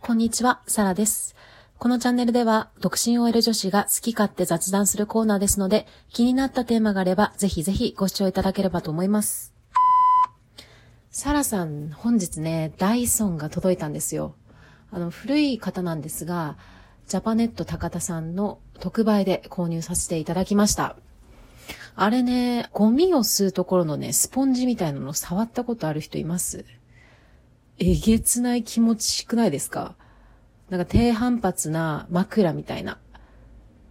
こんにちは、サラです。このチャンネルでは、独身 OL 女子が好き勝手雑談するコーナーですので、気になったテーマがあれば、ぜひぜひご視聴いただければと思います。サラさん、本日ね、ダイソンが届いたんですよ。あの、古い方なんですが、ジャパネット高田さんの特売で購入させていただきました。あれね、ゴミを吸うところのね、スポンジみたいなの触ったことある人います？えげつない気持ちしくないですか？なんか低反発な枕みたいな。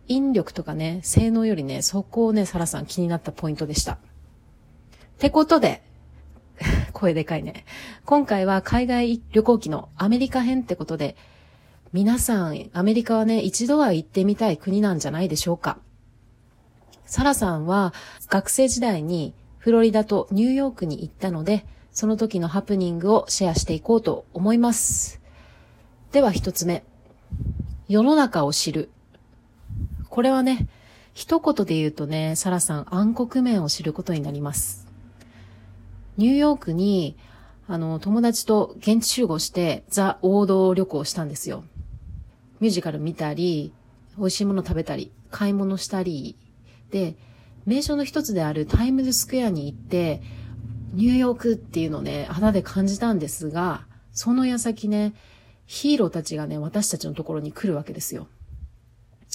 引力とかね、性能よりね、そこをね、サラさん気になったポイントでした。ってことで、声でかいね。今回は海外旅行記のアメリカ編ってことで、皆さん、アメリカはね、一度は行ってみたい国なんじゃないでしょうか。サラさんは学生時代にフロリダとニューヨークに行ったので、その時のハプニングをシェアしていこうと思います。では一つ目。世の中を知る。これはね、一言で言うとね、サラさん暗黒面を知ることになります。ニューヨークに、あの、友達と現地集合してザ・王道旅行したんですよ。ミュージカル見たり、美味しいもの食べたり、買い物したり、で、名所の一つであるタイムズスクエアに行って、ニューヨークっていうのをね、肌で感じたんですが、その矢先ね、ヒーローたちがね、私たちのところに来るわけですよ。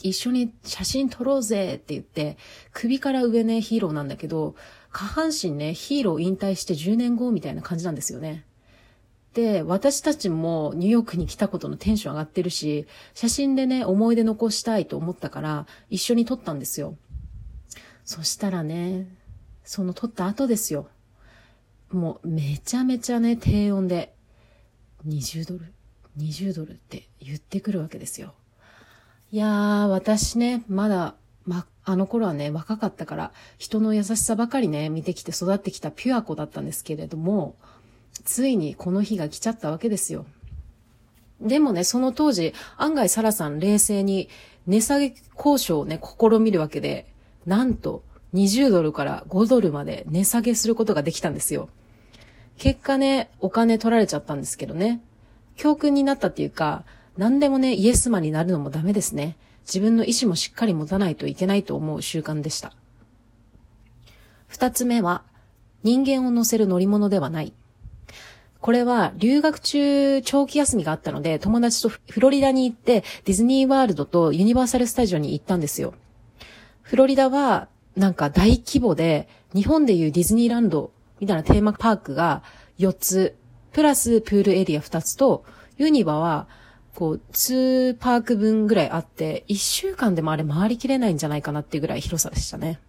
一緒に写真撮ろうぜって言って、首から上ね、ヒーローなんだけど、下半身ね、ヒーロー引退して10年後みたいな感じなんですよね。で、私たちもニューヨークに来たことのテンション上がってるし、写真でね、思い出残したいと思ったから、一緒に撮ったんですよ。そしたらね、その撮った後ですよ。もうめちゃめちゃね、低温で、20ドル ?20 ドルって言ってくるわけですよ。いやー、私ね、まだ、ま、あの頃はね、若かったから、人の優しさばかりね、見てきて育ってきたピュア子だったんですけれども、ついにこの日が来ちゃったわけですよ。でもね、その当時、案外サラさん冷静に値下げ交渉をね、試みるわけで、なんと20ドルから5ドルまで値下げすることができたんですよ。結果ね、お金取られちゃったんですけどね。教訓になったっていうか、何でもね、イエスマンになるのもダメですね。自分の意志もしっかり持たないといけないと思う習慣でした。二つ目は、人間を乗せる乗り物ではない。これは留学中長期休みがあったので友達とフロリダに行ってディズニーワールドとユニバーサルスタジオに行ったんですよ。フロリダはなんか大規模で日本でいうディズニーランドみたいなテーマパークが4つ、プラスプールエリア2つと、ユニバは、こう、2パーク分ぐらいあって、1週間でもあれ回りきれないんじゃないかなっていうぐらい広さでしたね。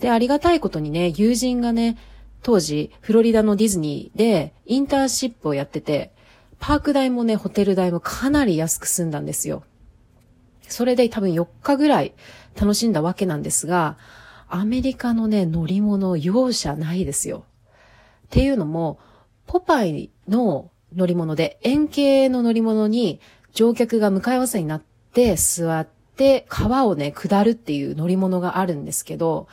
で、ありがたいことにね、友人がね、当時、フロリダのディズニーでインターンシップをやってて、パーク代もね、ホテル代もかなり安く済んだんですよ。それで多分4日ぐらい楽しんだわけなんですが、アメリカのね、乗り物容赦ないですよ。っていうのも、ポパイの乗り物で円形の乗り物に乗客が向かい合わせになって座って川をね、下るっていう乗り物があるんですけど、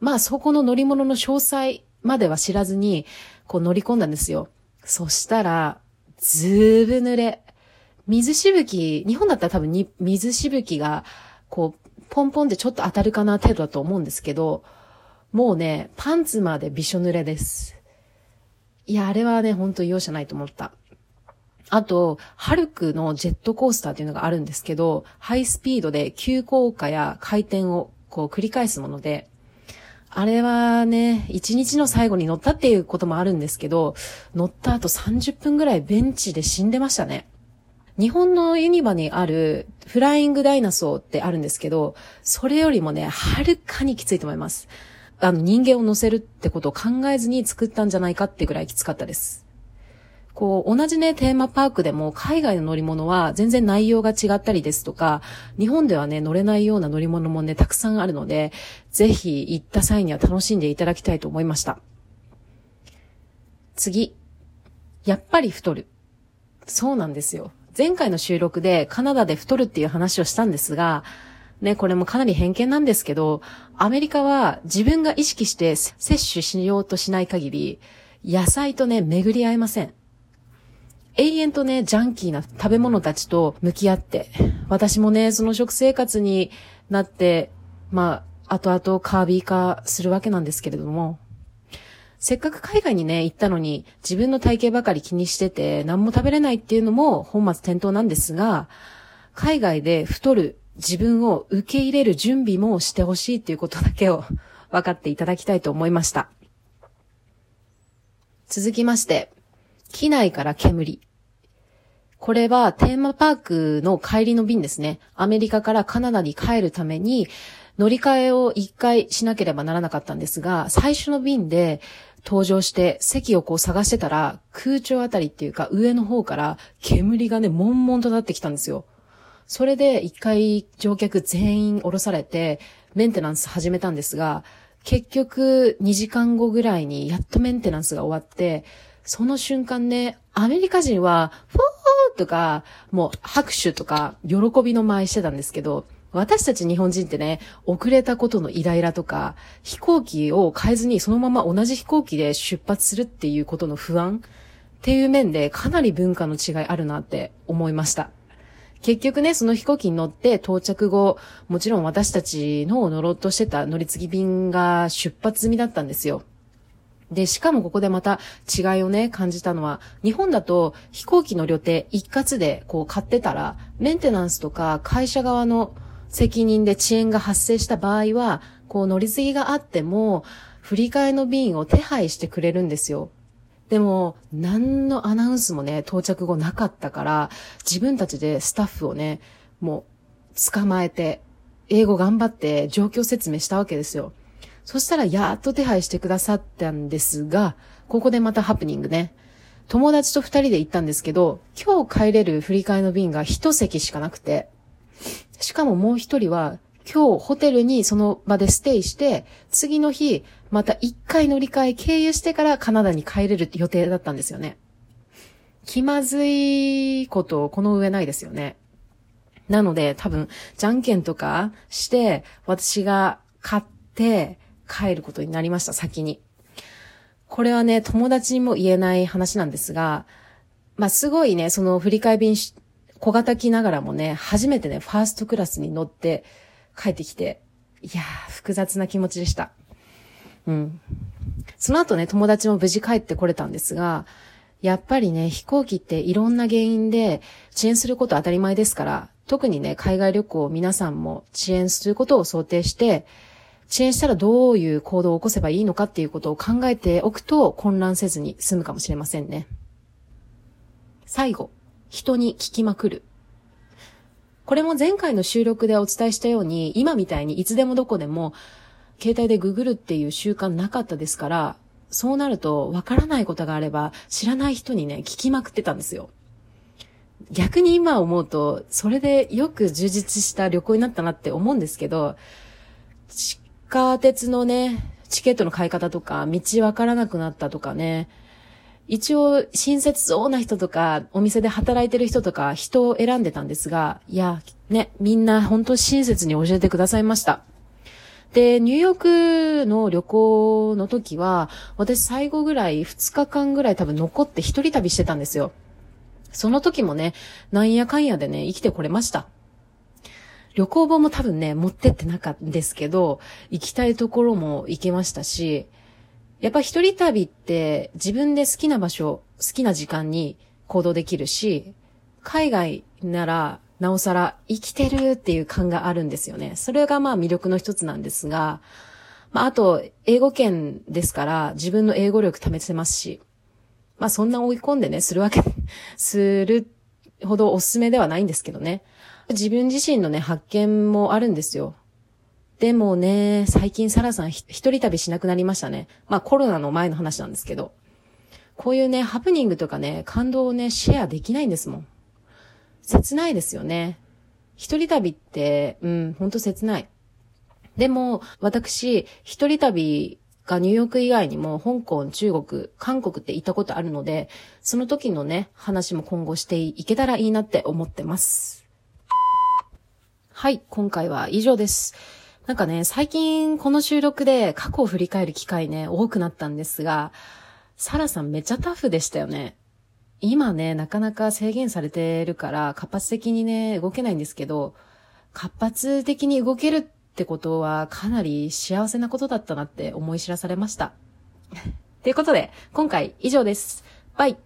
まあそこの乗り物の詳細までは知らずに、こう乗り込んだんですよ。そしたら、ずーぶ濡れ。水しぶき、日本だったら多分に水しぶきが、こう、ポンポンってちょっと当たるかな程度だと思うんですけど、もうね、パンツまでびしょ濡れです。いや、あれはね、ほんと容赦ないと思った。あと、ハルクのジェットコースターっていうのがあるんですけど、ハイスピードで急降下や回転をこう繰り返すもので、あれはね、一日の最後に乗ったっていうこともあるんですけど、乗った後30分ぐらいベンチで死んでましたね。日本のユニバにあるフライングダイナソーってあるんですけど、それよりもね、はるかにきついと思います。あの、人間を乗せるってことを考えずに作ったんじゃないかってぐらいきつかったです。こう、同じね、テーマパークでも海外の乗り物は全然内容が違ったりですとか、日本ではね、乗れないような乗り物もね、たくさんあるので、ぜひ行った際には楽しんでいただきたいと思いました。次。やっぱり太る。そうなんですよ。前回の収録でカナダで太るっていう話をしたんですが、ね、これもかなり偏見なんですけど、アメリカは自分が意識して摂取しようとしない限り、野菜とね、巡り合えません。永遠とね、ジャンキーな食べ物たちと向き合って、私もね、その食生活になって、まあ、後々カービー化するわけなんですけれども、せっかく海外にね、行ったのに、自分の体型ばかり気にしてて、何も食べれないっていうのも本末転倒なんですが、海外で太る自分を受け入れる準備もしてほしいっていうことだけを 分かっていただきたいと思いました。続きまして、機内から煙。これはテーマパークの帰りの便ですね。アメリカからカナダに帰るために乗り換えを一回しなければならなかったんですが、最初の便で登場して席をこう探してたら空調あたりっていうか上の方から煙がね、悶々と立ってきたんですよ。それで一回乗客全員降ろされてメンテナンス始めたんですが、結局2時間後ぐらいにやっとメンテナンスが終わって、その瞬間ね、アメリカ人は、フォーとか、もう拍手とか、喜びの舞いしてたんですけど、私たち日本人ってね、遅れたことのイライラとか、飛行機を変えずにそのまま同じ飛行機で出発するっていうことの不安っていう面でかなり文化の違いあるなって思いました。結局ね、その飛行機に乗って到着後、もちろん私たちの乗ろうとしてた乗り継ぎ便が出発済みだったんですよ。で、しかもここでまた違いをね、感じたのは、日本だと飛行機の旅程一括でこう買ってたら、メンテナンスとか会社側の責任で遅延が発生した場合は、こう乗り継ぎがあっても、振り替えの便を手配してくれるんですよ。でも、何のアナウンスもね、到着後なかったから、自分たちでスタッフをね、もう、捕まえて、英語頑張って状況説明したわけですよ。そしたらやっと手配してくださったんですが、ここでまたハプニングね。友達と二人で行ったんですけど、今日帰れる振り替えの便が一席しかなくて、しかももう一人は今日ホテルにその場でステイして、次の日また一回乗り換え経由してからカナダに帰れる予定だったんですよね。気まずいことこの上ないですよね。なので多分、じゃんけんとかして、私が買って、帰ることになりました、先に。これはね、友達にも言えない話なんですが、まあ、すごいね、その振り替え便小型機ながらもね、初めてね、ファーストクラスに乗って帰ってきて、いやー、複雑な気持ちでした。うん。その後ね、友達も無事帰ってこれたんですが、やっぱりね、飛行機っていろんな原因で遅延すること当たり前ですから、特にね、海外旅行を皆さんも遅延することを想定して、遅延したらどういう行動を起こせばいいのかっていうことを考えておくと混乱せずに済むかもしれませんね。最後、人に聞きまくる。これも前回の収録でお伝えしたように、今みたいにいつでもどこでも携帯でググるっていう習慣なかったですから、そうなるとわからないことがあれば知らない人にね、聞きまくってたんですよ。逆に今思うと、それでよく充実した旅行になったなって思うんですけど、下鉄のね、チケットの買い方とか、道わからなくなったとかね、一応、親切そうな人とか、お店で働いてる人とか、人を選んでたんですが、いや、ね、みんな本当親切に教えてくださいました。で、ニューヨークの旅行の時は、私最後ぐらい、2日間ぐらい多分残って一人旅してたんですよ。その時もね、なんやかんやでね、生きてこれました。旅行本も多分ね、持ってってなかったんですけど、行きたいところも行けましたし、やっぱ一人旅って自分で好きな場所、好きな時間に行動できるし、海外ならなおさら生きてるっていう感があるんですよね。それがまあ魅力の一つなんですが、まああと、英語圏ですから自分の英語力試せますし、まあそんな追い込んでね、するわけ、するほどおすすめではないんですけどね。自分自身のね、発見もあるんですよ。でもね、最近サラさん一人旅しなくなりましたね。まあコロナの前の話なんですけど。こういうね、ハプニングとかね、感動をね、シェアできないんですもん。切ないですよね。一人旅って、うん、ほんと切ない。でも、私、一人旅がニューヨーク以外にも、香港、中国、韓国って行ったことあるので、その時のね、話も今後していけたらいいなって思ってます。はい、今回は以上です。なんかね、最近この収録で過去を振り返る機会ね、多くなったんですが、サラさんめっちゃタフでしたよね。今ね、なかなか制限されてるから活発的にね、動けないんですけど、活発的に動けるってことはかなり幸せなことだったなって思い知らされました。ということで、今回以上です。バイ